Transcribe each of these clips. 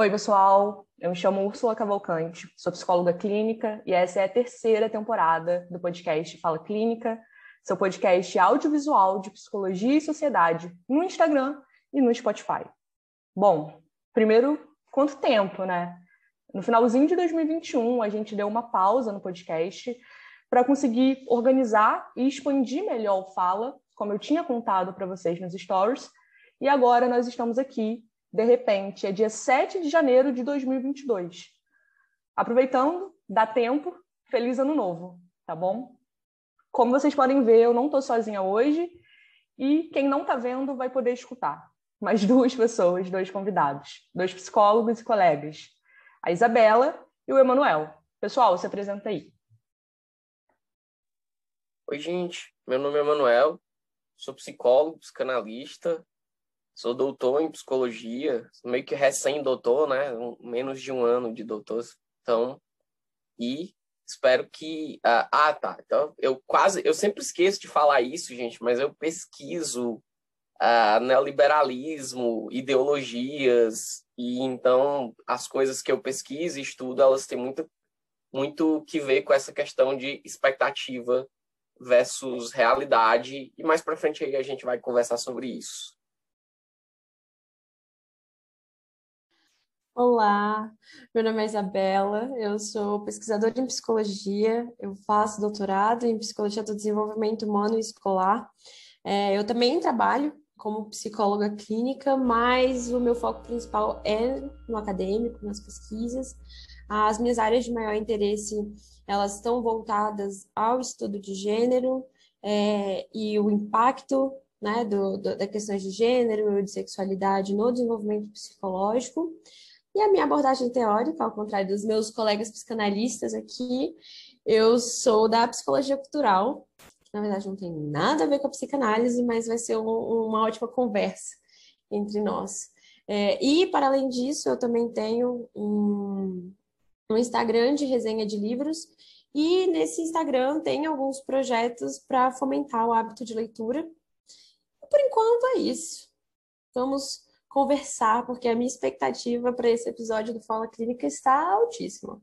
Oi, pessoal. Eu me chamo Úrsula Cavalcante, sou psicóloga clínica e essa é a terceira temporada do podcast Fala Clínica, seu podcast audiovisual de psicologia e sociedade no Instagram e no Spotify. Bom, primeiro, quanto tempo, né? No finalzinho de 2021, a gente deu uma pausa no podcast para conseguir organizar e expandir melhor o Fala, como eu tinha contado para vocês nos stories, e agora nós estamos aqui de repente, é dia 7 de janeiro de 2022. Aproveitando, dá tempo, feliz ano novo, tá bom? Como vocês podem ver, eu não estou sozinha hoje e quem não está vendo vai poder escutar. Mais duas pessoas, dois convidados, dois psicólogos e colegas, a Isabela e o Emanuel. Pessoal, se apresenta aí. Oi, gente. Meu nome é Emanuel, sou psicólogo, psicanalista, Sou doutor em psicologia, meio que recém-doutor, né? Um, menos de um ano de doutor. Então, e espero que. Ah, ah, tá. Então, eu quase. Eu sempre esqueço de falar isso, gente, mas eu pesquiso ah, neoliberalismo, ideologias, e então as coisas que eu pesquiso e estudo, elas têm muito, muito que ver com essa questão de expectativa versus realidade, e mais para frente aí a gente vai conversar sobre isso. Olá, meu nome é Isabela, eu sou pesquisadora em psicologia, eu faço doutorado em psicologia do desenvolvimento humano e escolar. É, eu também trabalho como psicóloga clínica, mas o meu foco principal é no acadêmico, nas pesquisas. As minhas áreas de maior interesse, elas estão voltadas ao estudo de gênero é, e o impacto né, do, do, da questões de gênero e de sexualidade no desenvolvimento psicológico. E a minha abordagem teórica, ao contrário dos meus colegas psicanalistas aqui, eu sou da psicologia cultural, que na verdade não tem nada a ver com a psicanálise, mas vai ser um, uma ótima conversa entre nós. É, e, para além disso, eu também tenho um, um Instagram de resenha de livros, e nesse Instagram tem alguns projetos para fomentar o hábito de leitura. Por enquanto é isso. Vamos conversar, porque a minha expectativa para esse episódio do Fala Clínica está altíssima.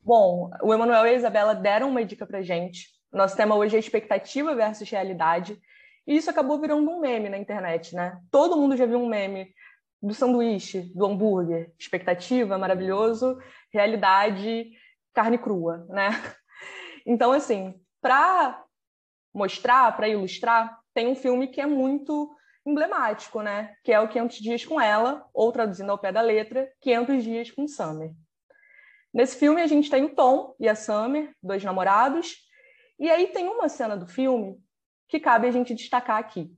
Bom, o Emanuel e a Isabela deram uma dica para gente. Nosso tema hoje é expectativa versus realidade. E isso acabou virando um meme na internet, né? Todo mundo já viu um meme do sanduíche, do hambúrguer. Expectativa, maravilhoso. Realidade, carne crua, né? Então, assim, para mostrar, para ilustrar, tem um filme que é muito emblemático, né? Que é o 500 Dias com Ela, ou traduzindo ao pé da letra, 500 Dias com Summer. Nesse filme a gente tem o Tom e a Summer, dois namorados, e aí tem uma cena do filme que cabe a gente destacar aqui,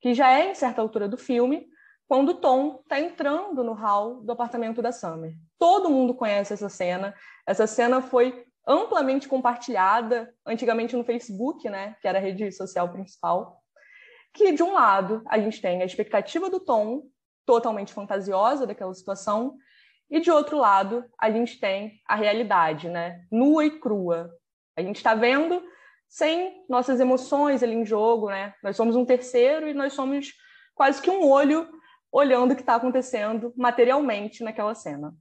que já é em certa altura do filme, quando o Tom está entrando no hall do apartamento da Summer. Todo mundo conhece essa cena. Essa cena foi amplamente compartilhada antigamente no Facebook, né, que era a rede social principal que de um lado a gente tem a expectativa do tom totalmente fantasiosa daquela situação e de outro lado a gente tem a realidade, né, nua e crua. A gente está vendo sem nossas emoções ali em jogo, né? Nós somos um terceiro e nós somos quase que um olho olhando o que está acontecendo materialmente naquela cena.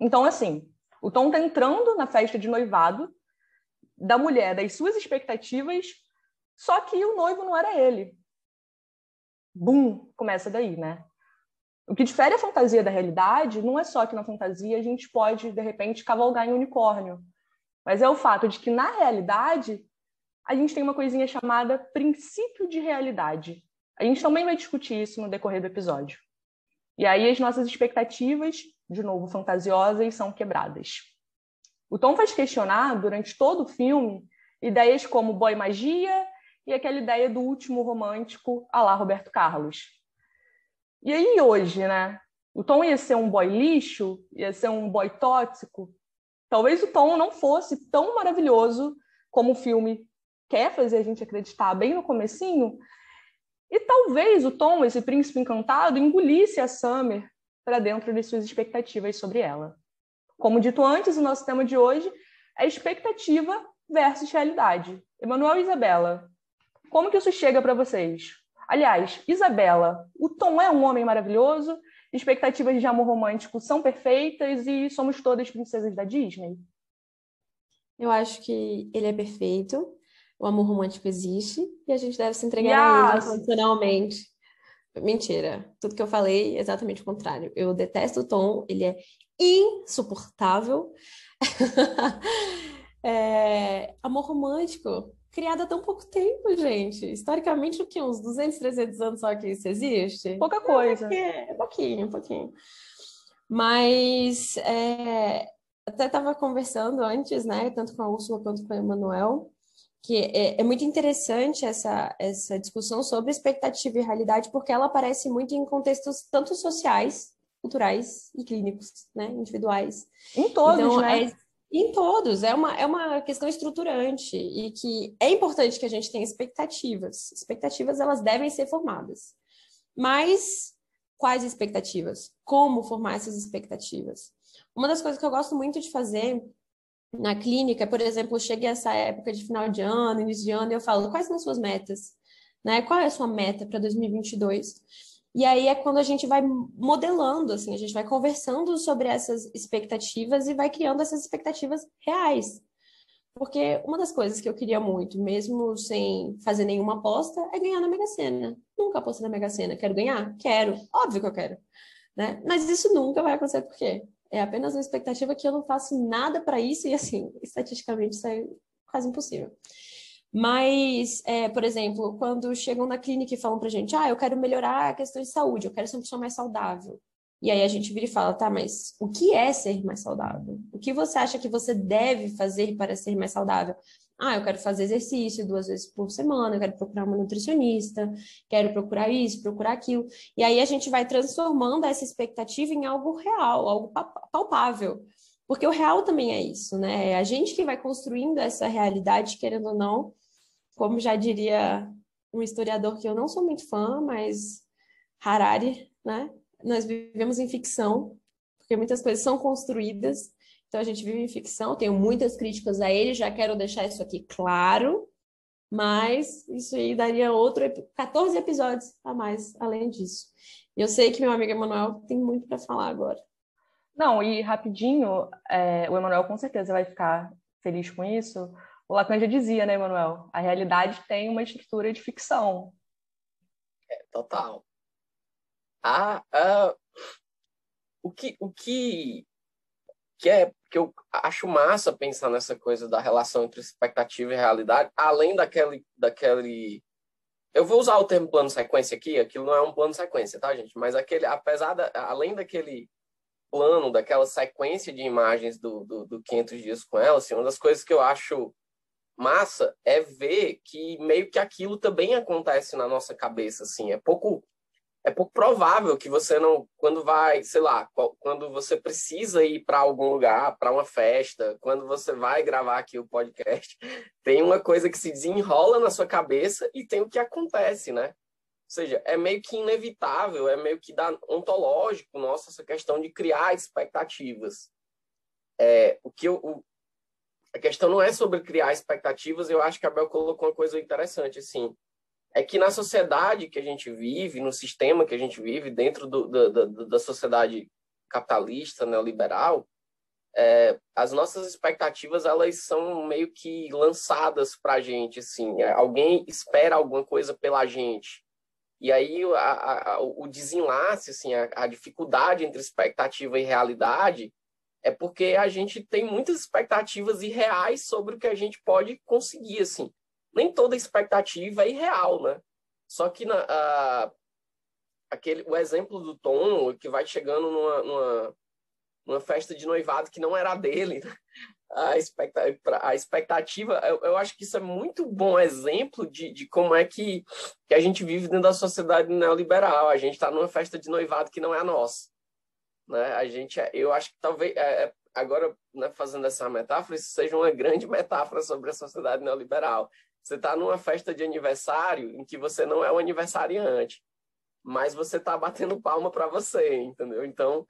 Então, assim, o Tom está entrando na festa de noivado da mulher, das suas expectativas, só que o noivo não era ele bum, começa daí, né? O que difere a fantasia da realidade não é só que na fantasia a gente pode, de repente, cavalgar em unicórnio, mas é o fato de que, na realidade, a gente tem uma coisinha chamada princípio de realidade. A gente também vai discutir isso no decorrer do episódio. E aí as nossas expectativas, de novo fantasiosas, são quebradas. O Tom faz questionar, durante todo o filme, ideias como boy magia e aquela ideia do último romântico a lá Roberto Carlos. E aí hoje, né? O Tom ia ser um boy lixo, ia ser um boy tóxico. Talvez o Tom não fosse tão maravilhoso como o filme quer fazer a gente acreditar bem no comecinho. E talvez o Tom, esse príncipe encantado, engolisse a Summer para dentro de suas expectativas sobre ela. Como dito antes, o nosso tema de hoje é expectativa versus realidade. Emanuel e Isabela, como que isso chega para vocês? Aliás, Isabela, o Tom é um homem maravilhoso expectativas de amor romântico são perfeitas e somos todas princesas da Disney? Eu acho que ele é perfeito, o amor romântico existe e a gente deve se entregar yes. a ele incondicionalmente. Mentira, tudo que eu falei é exatamente o contrário. Eu detesto o Tom, ele é insuportável. é... Amor romântico, criado há tão pouco tempo, gente. Historicamente, o que? Uns 200, 300 anos só que isso existe? Pouca coisa. É, é pouquinho, pouquinho. Mas é, até estava conversando antes, né, tanto com a Úrsula quanto com o Emanuel, que é, é, muito interessante essa, essa discussão sobre expectativa e realidade, porque ela aparece muito em contextos tanto sociais, culturais e clínicos, né, individuais. Em todos, então, né? É, em todos, é uma, é uma questão estruturante e que é importante que a gente tenha expectativas. Expectativas, elas devem ser formadas. Mas quais expectativas? Como formar essas expectativas? Uma das coisas que eu gosto muito de fazer na clínica, por exemplo, chega essa época de final de ano, início de ano, e eu falo, quais são as suas metas? Né? Qual é a sua meta para 2022? E aí é quando a gente vai modelando, assim, a gente vai conversando sobre essas expectativas e vai criando essas expectativas reais. Porque uma das coisas que eu queria muito, mesmo sem fazer nenhuma aposta, é ganhar na Mega Sena. Nunca apostei na Mega Sena. Quero ganhar? Quero. Óbvio que eu quero. Né? Mas isso nunca vai acontecer por quê? É apenas uma expectativa que eu não faço nada para isso e, assim, estatisticamente isso é quase impossível. Mas, é, por exemplo, quando chegam na clínica e falam pra gente, ah, eu quero melhorar a questão de saúde, eu quero ser uma pessoa mais saudável. E aí a gente vira e fala, tá, mas o que é ser mais saudável? O que você acha que você deve fazer para ser mais saudável? Ah, eu quero fazer exercício duas vezes por semana, eu quero procurar uma nutricionista, quero procurar isso, procurar aquilo. E aí a gente vai transformando essa expectativa em algo real, algo palpável. Porque o real também é isso, né? É a gente que vai construindo essa realidade, querendo ou não, como já diria um historiador que eu não sou muito fã, mas Harari, né? Nós vivemos em ficção, porque muitas coisas são construídas então a gente vive em ficção, tenho muitas críticas a ele, já quero deixar isso aqui claro, mas isso aí daria outro 14 episódios a mais além disso. E eu sei que meu amigo Emanuel tem muito para falar agora. Não, e rapidinho, é, o Emanuel com certeza vai ficar feliz com isso. O Lacan já dizia, né, Emanuel? A realidade tem uma estrutura de ficção. É, total. Ah, ah, o que, o que que é que eu acho massa pensar nessa coisa da relação entre expectativa e realidade, além daquele daquele eu vou usar o termo plano sequência aqui, aquilo não é um plano sequência, tá, gente? Mas aquele apesar da, além daquele plano, daquela sequência de imagens do, do, do 500 dias com ela, assim, uma das coisas que eu acho massa é ver que meio que aquilo também acontece na nossa cabeça, assim, é pouco é pouco provável que você não, quando vai, sei lá, quando você precisa ir para algum lugar, para uma festa, quando você vai gravar aqui o podcast, tem uma coisa que se desenrola na sua cabeça e tem o que acontece, né? Ou seja, é meio que inevitável, é meio que da, ontológico, nossa, essa questão de criar expectativas. É, o que eu, o, a questão não é sobre criar expectativas, eu acho que a Bel colocou uma coisa interessante, assim é que na sociedade que a gente vive, no sistema que a gente vive, dentro do, do, da sociedade capitalista, neoliberal, é, as nossas expectativas elas são meio que lançadas para a gente, assim, é, alguém espera alguma coisa pela gente. E aí a, a, o desenlace, assim, a, a dificuldade entre expectativa e realidade é porque a gente tem muitas expectativas irreais sobre o que a gente pode conseguir, assim nem toda expectativa é irreal, né? Só que na, a, aquele, o exemplo do Tom, que vai chegando numa, numa, numa festa de noivado que não era dele, né? a, expectativa, a expectativa eu, eu, acho que isso é muito bom exemplo de, de como é que, que a gente vive dentro da sociedade neoliberal. A gente está numa festa de noivado que não é a nossa. Né? A gente, é, eu acho que talvez, é, é, agora, né, fazendo essa metáfora, isso seja uma grande metáfora sobre a sociedade neoliberal. Você está numa festa de aniversário em que você não é o aniversariante, mas você está batendo palma para você, entendeu? Então,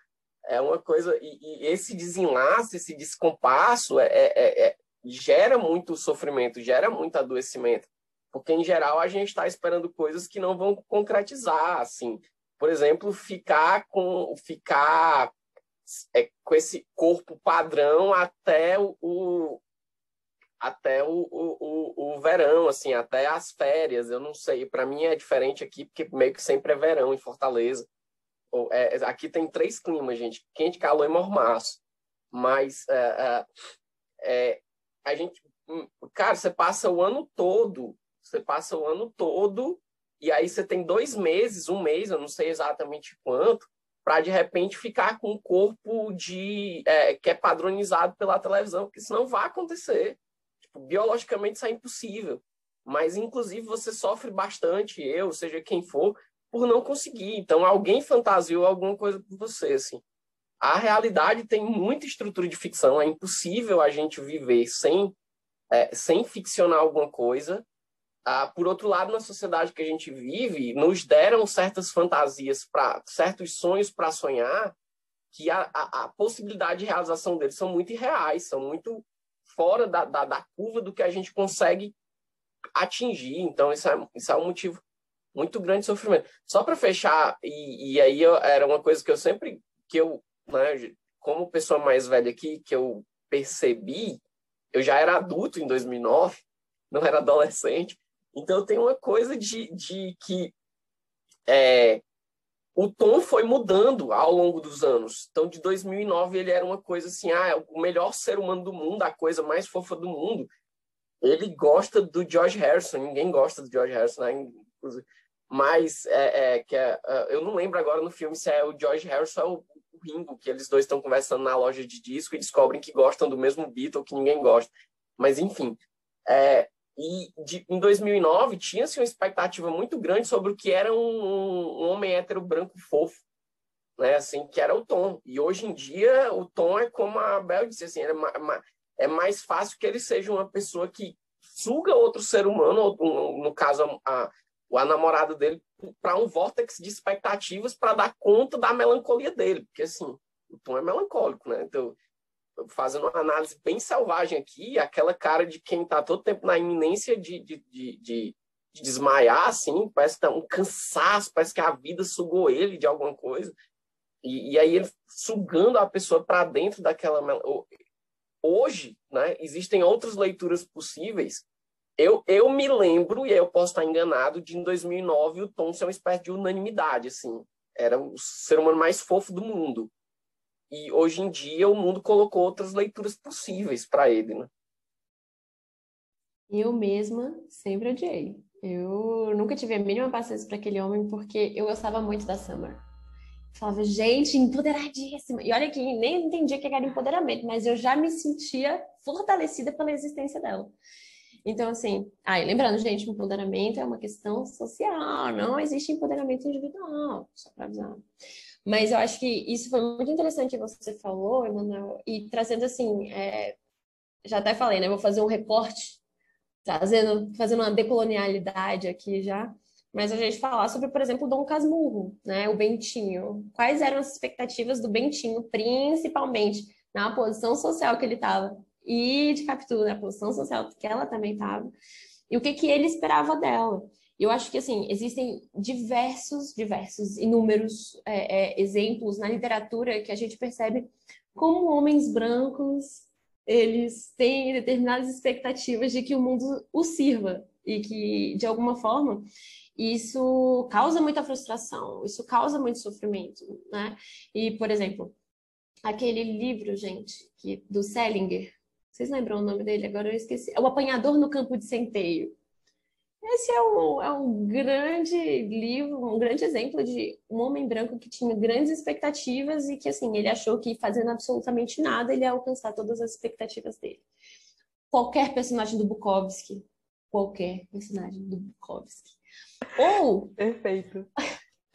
é uma coisa. E, e esse desenlace, esse descompasso, é, é, é, gera muito sofrimento, gera muito adoecimento. Porque, em geral, a gente está esperando coisas que não vão concretizar, assim. Por exemplo, ficar com ficar é, com esse corpo padrão até o, o até o, o, o, verão, assim, até as férias. Eu não sei, para mim é diferente aqui, porque meio que sempre é verão em Fortaleza. É, aqui tem três climas, gente: quente, calor e mormaço. Mas é, é, é, a gente, hum, cara, você passa o ano todo, você passa o ano todo, e aí você tem dois meses, um mês, eu não sei exatamente quanto, para de repente ficar com um corpo de é, que é padronizado pela televisão, porque isso não vai acontecer. Tipo, biologicamente isso é impossível. Mas, inclusive, você sofre bastante, eu, seja quem for, por não conseguir. Então, alguém fantasiou alguma coisa por você, assim. A realidade tem muita estrutura de ficção, é impossível a gente viver sem, é, sem ficcionar alguma coisa. Ah, por outro lado, na sociedade que a gente vive, nos deram certas fantasias, para certos sonhos para sonhar, que a, a, a possibilidade de realização deles são muito irreais, são muito fora da, da, da curva do que a gente consegue atingir. Então, isso é, isso é um motivo muito grande de sofrimento. Só para fechar, e, e aí eu, era uma coisa que eu sempre, que eu, né, como pessoa mais velha aqui, que eu percebi, eu já era adulto em 2009, não era adolescente, então tem uma coisa de, de que é, o tom foi mudando ao longo dos anos. Então, de 2009, ele era uma coisa assim, ah, é o melhor ser humano do mundo, a coisa mais fofa do mundo. Ele gosta do George Harrison, ninguém gosta do George Harrison, né? mas é, é, que é, é, eu não lembro agora no filme se é o George Harrison ou o Ringo, que eles dois estão conversando na loja de disco e descobrem que gostam do mesmo Beatle que ninguém gosta. Mas, enfim, é, e de, em 2009 tinha-se uma expectativa muito grande sobre o que era um, um, homem hétero branco fofo, né? Assim, que era o Tom. E hoje em dia o Tom é como a Bel disse, assim, é, é mais fácil que ele seja uma pessoa que suga outro ser humano, ou, no caso a, a, a namorada dele, para um vórtice de expectativas para dar conta da melancolia dele, porque assim, o Tom é melancólico, né? Então fazendo uma análise bem selvagem aqui, aquela cara de quem está todo tempo na iminência de, de, de, de, de desmaiar, assim, parece que tá um cansaço, parece que a vida sugou ele de alguma coisa. E, e aí ele sugando a pessoa para dentro daquela. Hoje, né, existem outras leituras possíveis. Eu, eu me lembro, e eu posso estar enganado, de em 2009 o Tom ser uma espécie de unanimidade, assim. Era o ser humano mais fofo do mundo. E hoje em dia o mundo colocou outras leituras possíveis para ele, né? Eu mesma sempre odiei. Eu nunca tive a mínima paciência para aquele homem porque eu gostava muito da Summer. Falava, gente, empoderadíssima. E olha que nem entendia que era empoderamento, mas eu já me sentia fortalecida pela existência dela. Então, assim, aí, lembrando, gente, empoderamento é uma questão social, não existe empoderamento individual, só para avisar. Mas eu acho que isso foi muito interessante que você falou, Emanuel, e trazendo assim, é, já até falei, né? Vou fazer um recorte, trazendo, fazendo uma decolonialidade aqui já, mas a gente falar sobre, por exemplo, Dom Casmurro, né? O Bentinho. Quais eram as expectativas do Bentinho, principalmente na posição social que ele estava e de captura, na posição social que ela também estava, e o que, que ele esperava dela. Eu acho que, assim, existem diversos, diversos, inúmeros é, é, exemplos na literatura que a gente percebe como homens brancos, eles têm determinadas expectativas de que o mundo os sirva e que, de alguma forma, isso causa muita frustração, isso causa muito sofrimento, né? E, por exemplo, aquele livro, gente, que, do Selinger, vocês lembram o nome dele? Agora eu esqueci. É O Apanhador no Campo de Centeio. Esse é um, é um grande livro, um grande exemplo de um homem branco que tinha grandes expectativas e que, assim, ele achou que fazendo absolutamente nada ele ia alcançar todas as expectativas dele. Qualquer personagem do Bukowski, qualquer personagem do Bukowski. Ou... Perfeito.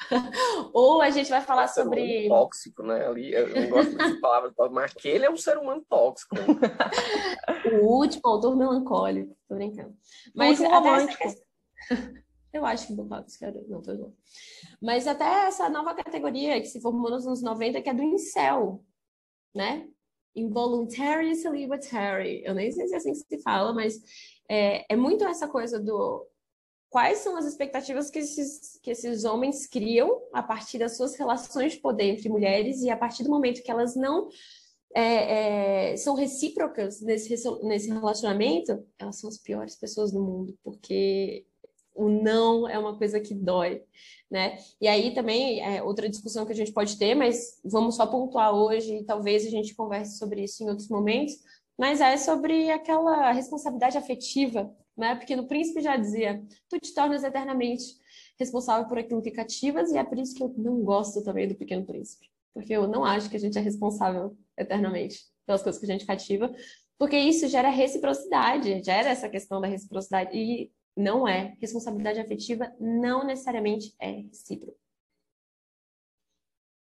Ou a gente vai falar sobre. tóxico, né? Ali, eu não gosto dessa palavra, mas aquele é um ser humano tóxico. O último autor melancólico, tô brincando. Mas até essa... Eu acho que era. Não, tô louco. Mas até essa nova categoria que se formou nos anos 90, que é do incel, né? Involuntary Celibatary. Eu nem sei se é assim que se fala, mas é, é muito essa coisa do quais são as expectativas que esses, que esses homens criam a partir das suas relações de poder entre mulheres e a partir do momento que elas não é, é, são recíprocas nesse, nesse relacionamento, elas são as piores pessoas do mundo, porque o não é uma coisa que dói, né? E aí também é outra discussão que a gente pode ter, mas vamos só pontuar hoje e talvez a gente converse sobre isso em outros momentos, mas é sobre aquela responsabilidade afetiva né? Porque no príncipe já dizia: tu te tornas eternamente responsável por aquilo que cativas, e é por isso que eu não gosto também do Pequeno Príncipe. Porque eu não acho que a gente é responsável eternamente pelas coisas que a gente cativa, porque isso gera reciprocidade, gera essa questão da reciprocidade. E não é. Responsabilidade afetiva não necessariamente é recíproca.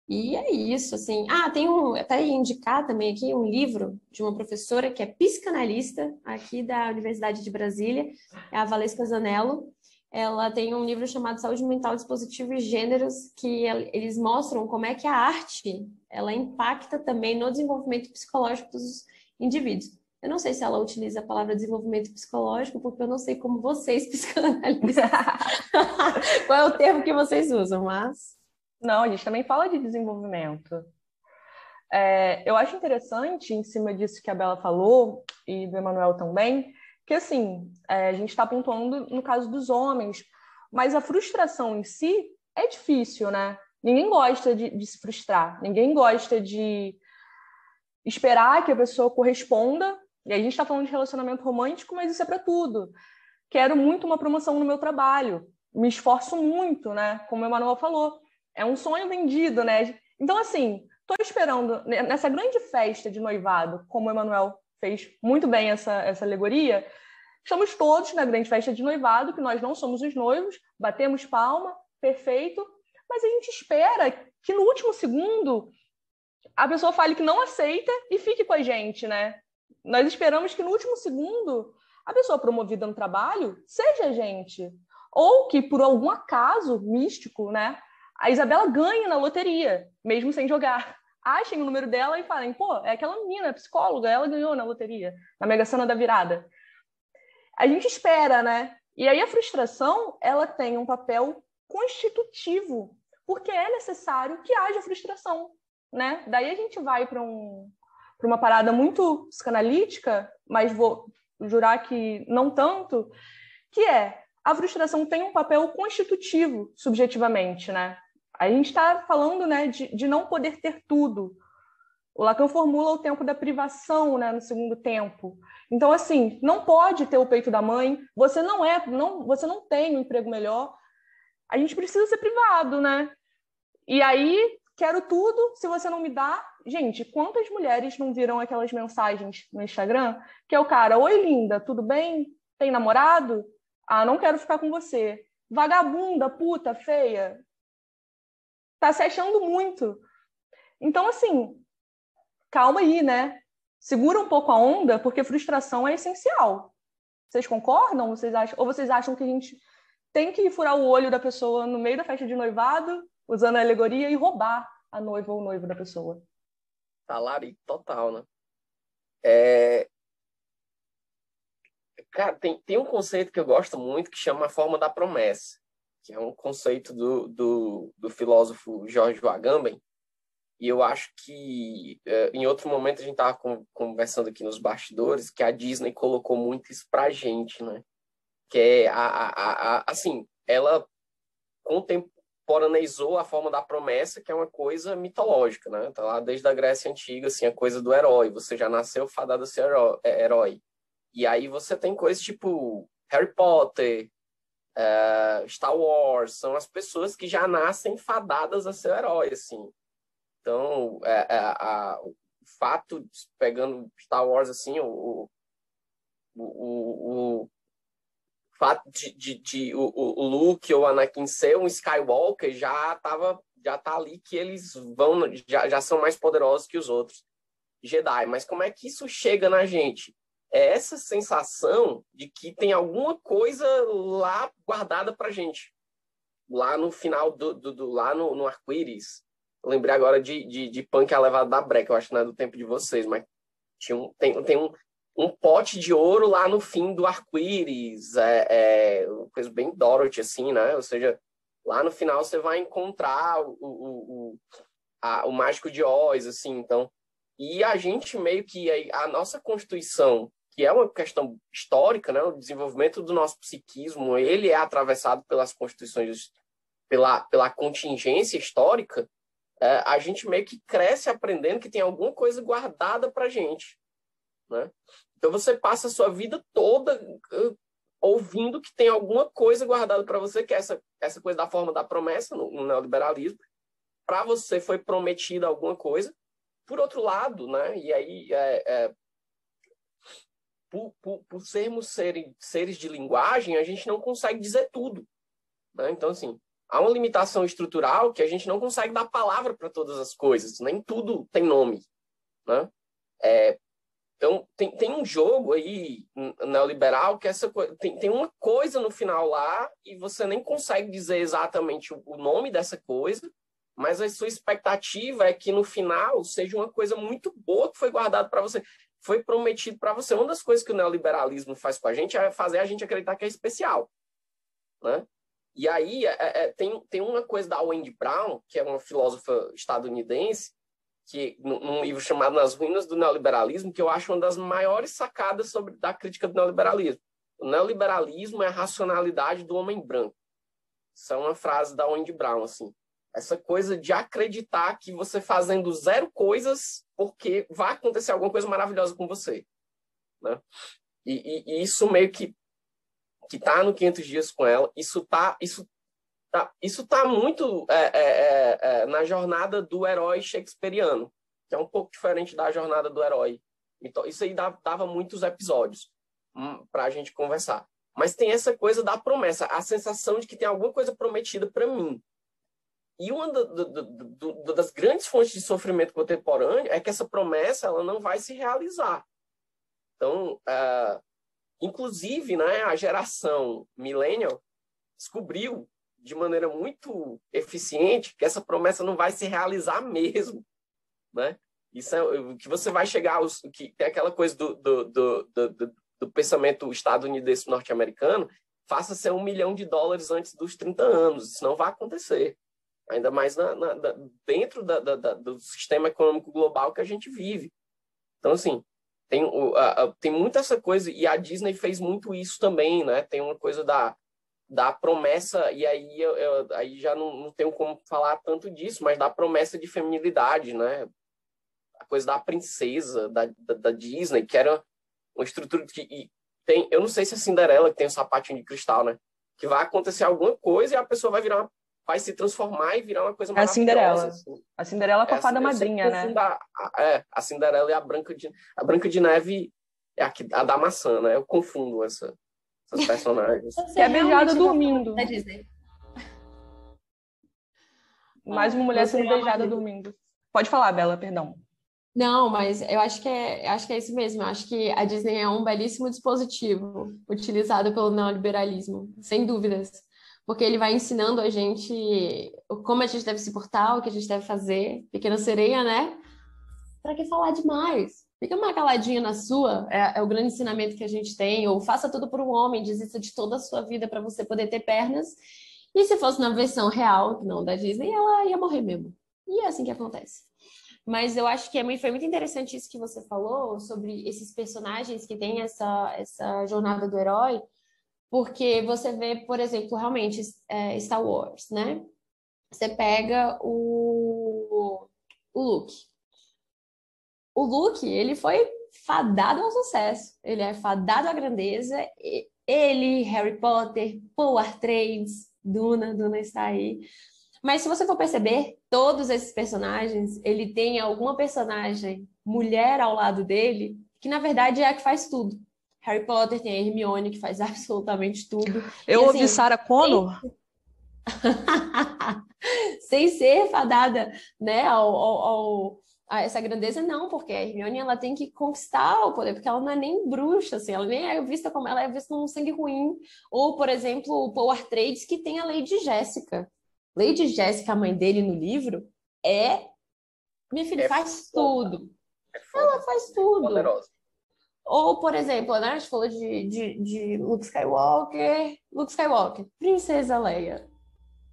E é isso, assim. Ah, tem um, até indicar também aqui um livro de uma professora que é psicanalista aqui da Universidade de Brasília, é a Valesca Zanello. Ela tem um livro chamado Saúde Mental, Dispositivo e Gêneros, que eles mostram como é que a arte, ela impacta também no desenvolvimento psicológico dos indivíduos. Eu não sei se ela utiliza a palavra desenvolvimento psicológico, porque eu não sei como vocês psicanalistas, qual é o termo que vocês usam, mas não, a gente também fala de desenvolvimento. É, eu acho interessante, em cima disso que a Bela falou, e do Emanuel também, que assim, é, a gente está pontuando no caso dos homens, mas a frustração em si é difícil, né? Ninguém gosta de, de se frustrar, ninguém gosta de esperar que a pessoa corresponda. E a gente está falando de relacionamento romântico, mas isso é para tudo. Quero muito uma promoção no meu trabalho, me esforço muito, né? Como o Emanuel falou, é um sonho vendido, né? Então, assim, estou esperando nessa grande festa de noivado, como o Emanuel fez muito bem essa, essa alegoria, estamos todos na grande festa de noivado, que nós não somos os noivos, batemos palma, perfeito, mas a gente espera que no último segundo a pessoa fale que não aceita e fique com a gente, né? Nós esperamos que no último segundo a pessoa promovida no trabalho seja a gente. Ou que, por algum acaso místico, né, a Isabela ganha na loteria, mesmo sem jogar. Achem o número dela e falem, pô, é aquela menina, psicóloga, ela ganhou na loteria, na Mega Sena da virada. A gente espera, né? E aí a frustração, ela tem um papel constitutivo, porque é necessário que haja frustração, né? Daí a gente vai para um, uma parada muito psicanalítica, mas vou jurar que não tanto, que é a frustração tem um papel constitutivo, subjetivamente, né? A gente está falando né, de, de não poder ter tudo. O Lacan formula o tempo da privação né, no segundo tempo. Então, assim, não pode ter o peito da mãe, você não é, não, você não tem um emprego melhor. A gente precisa ser privado, né? E aí, quero tudo, se você não me dá. Gente, quantas mulheres não viram aquelas mensagens no Instagram que é o cara, oi linda, tudo bem? Tem namorado? Ah, não quero ficar com você. Vagabunda, puta, feia, tá se achando muito. Então, assim, calma aí, né? Segura um pouco a onda, porque frustração é essencial. Vocês concordam? Vocês acham, ou vocês acham que a gente tem que furar o olho da pessoa no meio da festa de noivado, usando a alegoria, e roubar a noiva ou o noivo da pessoa? Talari total, né? É... Cara, tem, tem um conceito que eu gosto muito que chama a forma da promessa que é um conceito do, do, do filósofo George Agamben, e eu acho que é, em outro momento a gente estava conversando aqui nos bastidores que a Disney colocou muito isso para a gente, né? Que é a, a, a, assim, ela contemporaneizou a forma da promessa, que é uma coisa mitológica, né? Tá lá desde a Grécia antiga, assim, a coisa do herói. Você já nasceu fadado a ser é, herói. E aí você tem coisas tipo Harry Potter, uh, Star Wars, são as pessoas que já nascem fadadas a ser herói, assim. Então, é, é, o fato, pegando Star Wars, assim, o, o, o, o fato de, de, de, o, o Luke ou Anakin ser um Skywalker já tava já tá ali que eles vão já, já são mais poderosos que os outros Jedi mas como é que isso chega na gente é essa sensação de que tem alguma coisa lá guardada para gente. Lá no final do, do, do lá no, no arco-íris. Lembrei agora de, de, de Punk a levada da breca, eu acho que não é do tempo de vocês, mas tinha um, tem, tem um um pote de ouro lá no fim do arco-íris, é, é uma coisa bem Dorothy, assim, né? Ou seja, lá no final você vai encontrar o, o, o, a, o mágico de Oz, assim, então. E a gente meio que a, nossa constituição, que é uma questão histórica, né? O desenvolvimento do nosso psiquismo, ele é atravessado pelas constituições, pela, pela contingência histórica. É, a gente meio que cresce aprendendo que tem alguma coisa guardada para gente, né? Então você passa a sua vida toda ouvindo que tem alguma coisa guardada para você, que é essa, essa coisa da forma da promessa no, no neoliberalismo. Para você foi prometida alguma coisa. Por outro lado, né, e aí é, é, por, por, por, sermos seres, seres de linguagem, a gente não consegue dizer tudo. Né? Então, assim, há uma limitação estrutural que a gente não consegue dar palavra para todas as coisas, nem tudo tem nome. Né? É, então, tem, tem um jogo aí neoliberal que essa tem, tem uma coisa no final lá e você nem consegue dizer exatamente o, o nome dessa coisa, mas a sua expectativa é que no final seja uma coisa muito boa que foi guardada para você, foi prometido para você. Uma das coisas que o neoliberalismo faz com a gente é fazer a gente acreditar que é especial. Né? E aí é, é, tem, tem uma coisa da Wendy Brown, que é uma filósofa estadunidense, que num livro chamado Nas Ruínas do Neoliberalismo, que eu acho uma das maiores sacadas sobre da crítica do neoliberalismo. O neoliberalismo é a racionalidade do homem branco. Isso é uma frase da Wendy Brown, assim. Essa coisa de acreditar que você fazendo zero coisas, porque vai acontecer alguma coisa maravilhosa com você. Né? E, e, e isso meio que que tá no 500 dias com ela, isso tá, isso Tá, isso está muito é, é, é, é, na jornada do herói shakespeariano, que é um pouco diferente da jornada do herói. Então, isso aí dava, dava muitos episódios hum, para a gente conversar. Mas tem essa coisa da promessa, a sensação de que tem alguma coisa prometida para mim. E uma do, do, do, das grandes fontes de sofrimento contemporâneo é que essa promessa ela não vai se realizar. Então, uh, inclusive, né, a geração millennial descobriu de maneira muito eficiente que essa promessa não vai se realizar mesmo, né? Isso é que você vai chegar aos que tem aquela coisa do, do, do, do pensamento estadunidense norte-americano, faça ser um milhão de dólares antes dos 30 anos. Isso não vai acontecer. Ainda mais na, na, dentro da, da, do sistema econômico global que a gente vive. Então, assim, tem, a, a, tem muita essa coisa, e a Disney fez muito isso também, né? Tem uma coisa da, da promessa, e aí, eu, eu aí já não, não, tenho como falar tanto disso, mas da promessa de feminilidade, né? A coisa da princesa, da, da, da Disney, que era uma estrutura que tem, eu não sei se é Cinderela que tem o um sapatinho de cristal, né? Que vai acontecer alguma coisa e a pessoa vai virar uma, vai se transformar e virar uma coisa maravilhosa. A Cinderela. Assim. A Cinderela com a fada madrinha, né? A, a, é, a Cinderela e a Branca de a Branca de Neve é a, a da maçã, né? Eu confundo essa essas personagens. que é beijada dormindo. Mais uma mulher sendo beijada dormindo. Pode falar, Bela, perdão. Não, mas eu acho que é, acho que é isso mesmo. Eu acho que a Disney é um belíssimo dispositivo utilizado pelo neoliberalismo, sem dúvidas. Porque ele vai ensinando a gente como a gente deve se portar, o que a gente deve fazer. Pequena sereia, né? Para que falar demais? Fica uma caladinha na sua, é, é, o grande ensinamento que a gente tem, ou faça tudo por um homem, desista de toda a sua vida para você poder ter pernas. E se fosse na versão real, não da Disney, ela ia morrer mesmo. E é assim que acontece. Mas eu acho que é foi muito interessante isso que você falou sobre esses personagens que têm essa, essa jornada do herói, porque você vê, por exemplo, realmente é, Star Wars, né? Você pega o, o Luke, o Luke, ele foi fadado ao sucesso. Ele é fadado à grandeza. Ele, Harry Potter, Paul Atreides, Duna, Duna está aí. Mas se você for perceber, todos esses personagens, ele tem alguma personagem mulher ao lado dele, que na verdade é a que faz tudo. Harry Potter tem a Hermione, que faz absolutamente tudo. Eu e, assim, ouvi Sarah Connor. Sem... sem ser fadada né, ao, ao, ao essa grandeza não, porque a Hermione ela tem que conquistar o poder, porque ela não é nem bruxa, assim, ela nem é vista como ela é vista como um sangue ruim. Ou, por exemplo, o Paul Atreides que tem a Lady Jéssica. Lady Jéssica, a mãe dele no livro, é minha filha é faz foda. tudo. É ela faz tudo. Poderosa. Ou, por exemplo, né, a gente falou de, de, de Luke Skywalker, Luke Skywalker, Princesa Leia.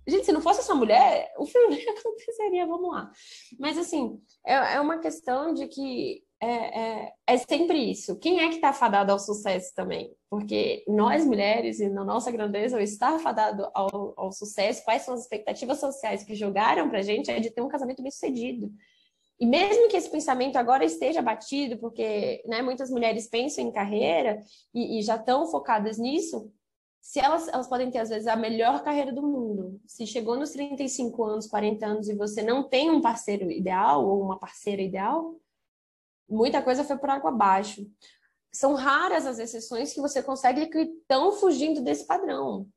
Gente, se não fosse essa mulher, o filme nem aconteceria, vamos lá. Mas, assim, é, é uma questão de que é, é, é sempre isso. Quem é que está fadado ao sucesso também? Porque nós, mulheres, e na nossa grandeza, o estar fadado ao, ao sucesso, quais são as expectativas sociais que jogaram para a gente, é de ter um casamento bem sucedido. E mesmo que esse pensamento agora esteja batido, porque né, muitas mulheres pensam em carreira e, e já estão focadas nisso, se elas, elas podem ter, às vezes, a melhor carreira do mundo. Se chegou nos 35 anos, 40 anos e você não tem um parceiro ideal ou uma parceira ideal, muita coisa foi por água abaixo. São raras as exceções que você consegue que estão fugindo desse padrão,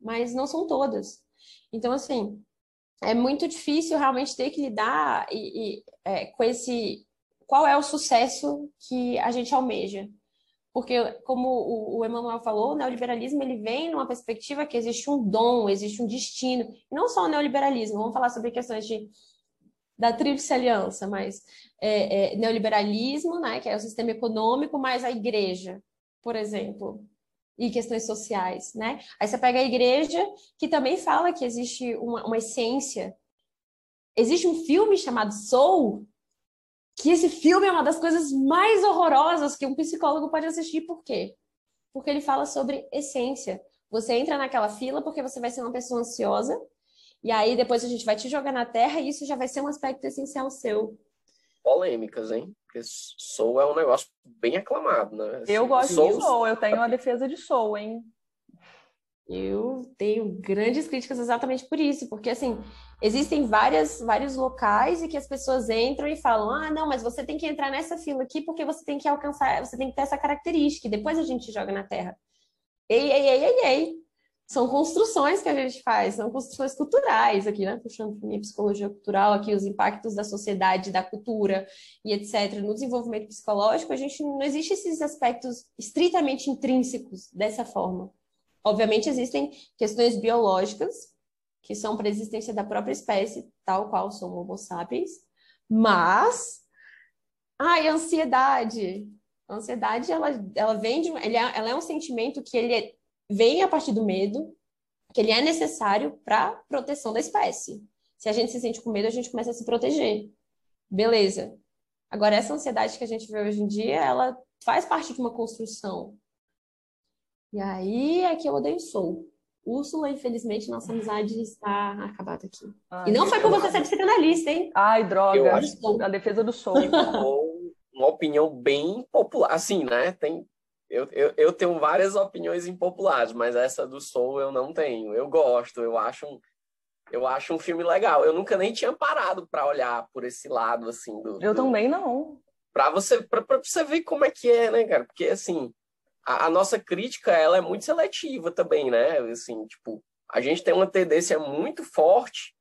mas não são todas. Então, assim, é muito difícil realmente ter que lidar e, e é, com esse. Qual é o sucesso que a gente almeja? porque como o, o Emmanuel falou, o neoliberalismo ele vem numa perspectiva que existe um dom, existe um destino, não só o neoliberalismo, vamos falar sobre questões de da tríplice aliança, mas é, é, neoliberalismo, né, que é o sistema econômico, mais a igreja, por exemplo, e questões sociais, né? Aí você pega a igreja, que também fala que existe uma, uma essência. Existe um filme chamado Soul, que esse filme é uma das coisas mais horrorosas que um psicólogo pode assistir. Por quê? Porque ele fala sobre essência. Você entra naquela fila porque você vai ser uma pessoa ansiosa, e aí depois a gente vai te jogar na terra e isso já vai ser um aspecto essencial seu. Polêmicas, hein? Porque Soul é um negócio bem aclamado, né? Assim, eu gosto Soul... de Soul, eu tenho uma defesa de Soul, hein? Eu tenho grandes críticas exatamente por isso, porque assim, existem várias, vários locais e que as pessoas entram e falam: ah, não, mas você tem que entrar nessa fila aqui porque você tem que alcançar, você tem que ter essa característica, e depois a gente joga na Terra. Ei, ei, ei, ei, ei. São construções que a gente faz, são construções culturais aqui, né? Puxando minha psicologia cultural aqui, os impactos da sociedade, da cultura e etc. No desenvolvimento psicológico, a gente não existe esses aspectos estritamente intrínsecos dessa forma. Obviamente, existem questões biológicas, que são para a existência da própria espécie, tal qual são Homo sapiens, mas. Ai, ansiedade. A ansiedade, ela, ela vem de. É, ela é um sentimento que ele é, vem a partir do medo, que ele é necessário para proteção da espécie. Se a gente se sente com medo, a gente começa a se proteger. Beleza. Agora, essa ansiedade que a gente vê hoje em dia, ela faz parte de uma construção. E aí é que eu odeio sou. Úrsula, infelizmente, nossa amizade está acabada aqui. Ai, e não foi por você ser psicanalista, hein? Ai, droga. Eu acho a defesa do Soul. Uma opinião bem popular. Assim, né? Tem, eu, eu, eu tenho várias opiniões impopulares, mas essa do Soul eu não tenho. Eu gosto, eu acho um, eu acho um filme legal. Eu nunca nem tinha parado para olhar por esse lado, assim. Do, eu do... também não. Para você, pra, pra você ver como é que é, né, cara? Porque, assim, a, a, nossa crítica ela é muito seletiva também, né? Assim, tipo, a gente tem uma tendência muito forte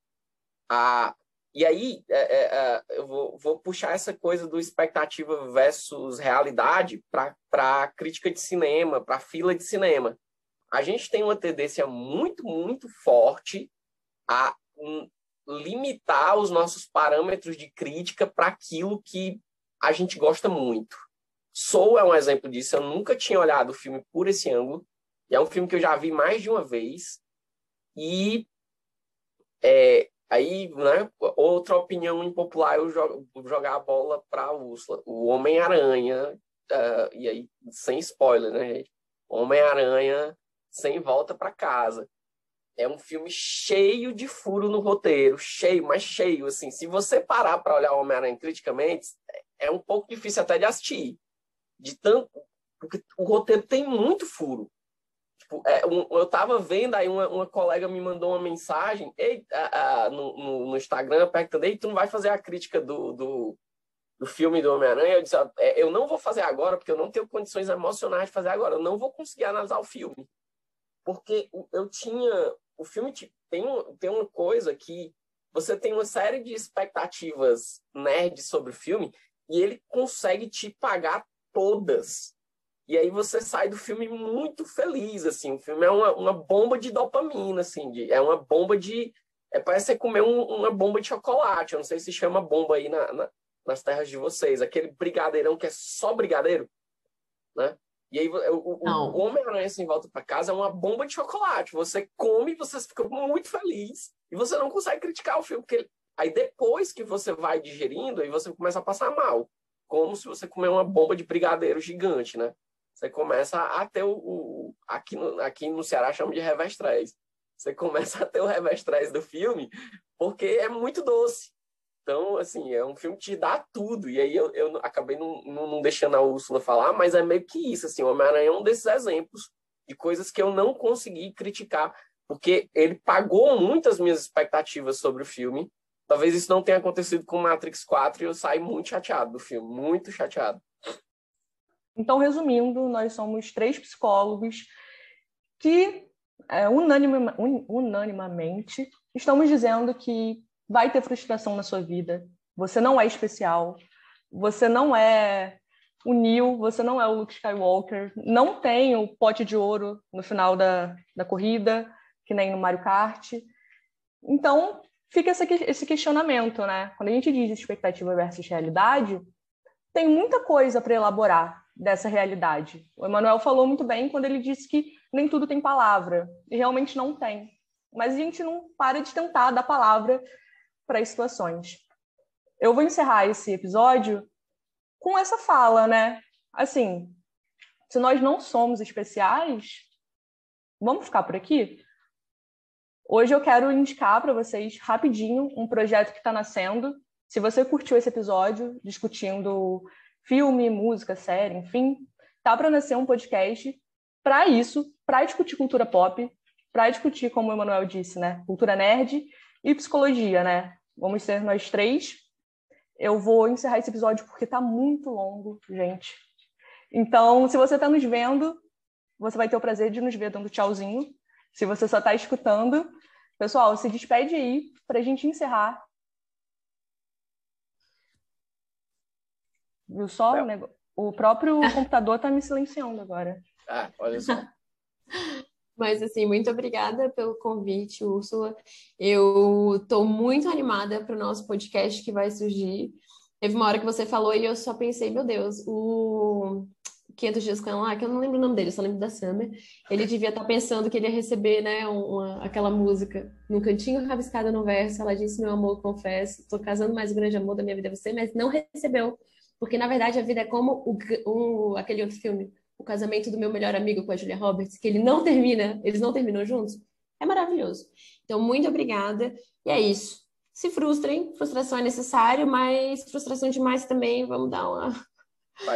a e aí é, é, é eu vou, vou, puxar essa coisa do expectativa versus realidade para crítica de cinema, para fila de cinema. A gente tem uma tendência muito, muito forte a um, limitar os nossos parâmetros de crítica para aquilo que a gente gosta muito. Soul é um exemplo disso. Eu nunca tinha olhado o filme por esse ângulo. É um filme que eu já vi mais de uma vez. E é, aí, né, outra opinião impopular, eu jogo, jogar a bola para a Úrsula. O Homem-Aranha, uh, e aí, sem spoiler, né, gente? Homem-Aranha sem volta para casa. É um filme cheio de furo no roteiro, cheio, mas cheio, assim. Se você parar para olhar o Homem-Aranha criticamente, é um pouco difícil até de assistir de tanto. Porque o roteiro tem muito furo. Tipo, é, um, eu tava vendo, aí uma, uma, colega me mandou uma mensagem ei, no, no, no, Instagram perguntando: Ei, tu não vai fazer a crítica do, do, do filme do Homem-Aranha? Eu disse: é, Eu não vou fazer agora, porque eu não tenho condições emocionais de fazer agora. Eu não vou conseguir analisar o filme. Porque eu tinha. O filme tem, tem uma coisa que você tem uma série de expectativas nerds sobre o filme e ele consegue te pagar todas. E aí você sai do filme muito feliz, assim. O filme é uma, uma bomba de dopamina, assim. De, é uma bomba de... É, parece você comer um, uma bomba de chocolate. Eu não sei se chama bomba aí na, na, nas terras de vocês. Aquele brigadeirão que é só brigadeiro. né? E aí o, o Homem-Aranha Sem Volta para Casa é uma bomba de chocolate. Você come, você fica muito feliz e você não consegue criticar o filme, porque aí depois que você vai digerindo, aí você começa a passar mal. Como se você comer uma bomba de brigadeiro gigante, né? Você começa a ter o, o aqui, no, aqui no Ceará chama de revestrez. Você começa a ter o revestrez do filme porque é muito doce. Então, assim, é um filme que te dá tudo. E aí eu, eu acabei não, não, não deixando a Úrsula falar, mas é meio que isso, assim, o Homem-Aranha é um desses exemplos de coisas que eu não consegui criticar, porque ele pagou muitas minhas expectativas sobre o filme. Talvez isso não tenha acontecido com Matrix 4 e eu saí muito chateado do filme, muito chateado. Então, resumindo, nós somos três psicólogos que é, un, unanimamente estamos dizendo que vai ter frustração na sua vida. Você não é especial. Você não é o Neil, você não é o Luke Skywalker. Não tem o pote de ouro no final da, da corrida, que nem no Mario Kart. Então, fica esse, esse questionamento, né? Quando a gente diz expectativa versus realidade, tem muita coisa para elaborar dessa realidade. O Emanuel falou muito bem quando ele disse que nem tudo tem palavra, e realmente não tem. Mas a gente não para de tentar dar palavra para as situações. Eu vou encerrar esse episódio com essa fala, né? Assim, se nós não somos especiais, vamos ficar por aqui? Hoje eu quero indicar para vocês rapidinho um projeto que está nascendo. Se você curtiu esse episódio discutindo filme, música, série, enfim, tá para nascer um podcast para isso, para discutir cultura pop, para discutir, como o Emanuel disse, né, cultura nerd e psicologia, né? Vamos ser nós três. Eu vou encerrar esse episódio porque está muito longo, gente. Então, se você está nos vendo, você vai ter o prazer de nos ver dando tchauzinho. Se você só está escutando, pessoal, se despede aí para a gente encerrar. Viu só? O, o próprio computador está me silenciando agora. Ah, olha só. Mas, assim, muito obrigada pelo convite, Úrsula. Eu estou muito animada para o nosso podcast que vai surgir. Teve uma hora que você falou e eu só pensei, meu Deus, o 500 dias com ela lá, que eu não lembro o nome dele, só lembro da Summer, ele devia estar tá pensando que ele ia receber, né, uma, aquela música num cantinho rabiscada no verso, ela disse, meu amor, confesso, estou casando mais o grande amor da minha vida é você, mas não recebeu, porque na verdade a vida é como o, o, aquele outro filme, o casamento do meu melhor amigo com a Julia Roberts, que ele não termina, eles não terminam juntos, é maravilhoso. Então, muito obrigada. E é isso. Se frustrem, frustração é necessário, mas frustração demais também, vamos dar uma,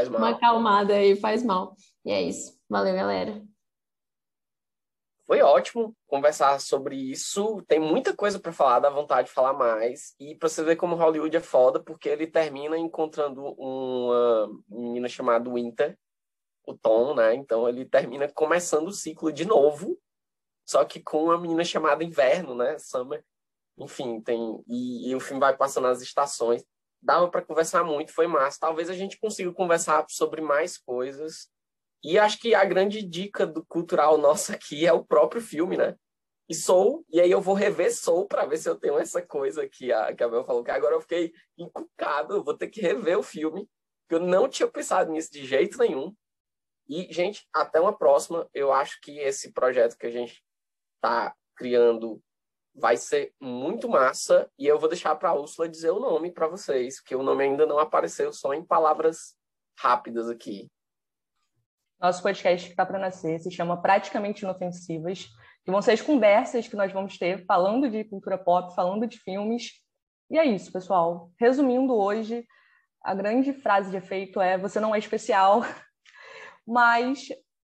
uma acalmada aí, faz mal. E é isso. Valeu, galera. Foi ótimo conversar sobre isso. Tem muita coisa para falar, dá vontade de falar mais. E para você ver como Hollywood é foda, porque ele termina encontrando uma menina chamada Winter, o Tom, né? Então ele termina começando o ciclo de novo, só que com uma menina chamada Inverno, né? Summer. Enfim, tem e, e o filme vai passando as estações. Dava para conversar muito, foi massa. Talvez a gente consiga conversar sobre mais coisas. E acho que a grande dica do cultural nosso aqui é o próprio filme, né? E Soul, e aí eu vou rever Soul para ver se eu tenho essa coisa que a, que Bel falou, que agora eu fiquei encucado, vou ter que rever o filme, porque eu não tinha pensado nisso de jeito nenhum. E, gente, até uma próxima. Eu acho que esse projeto que a gente está criando vai ser muito massa. E eu vou deixar para a Úrsula dizer o nome para vocês, porque o nome ainda não apareceu, só em palavras rápidas aqui. Nosso podcast que está para nascer se chama Praticamente Inofensivas, que vão ser as conversas que nós vamos ter falando de cultura pop, falando de filmes. E é isso, pessoal. Resumindo hoje, a grande frase de efeito é: você não é especial, mas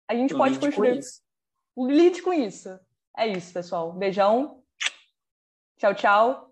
a gente pode construir. Com Lide com isso. É isso, pessoal. Beijão. Tchau, tchau.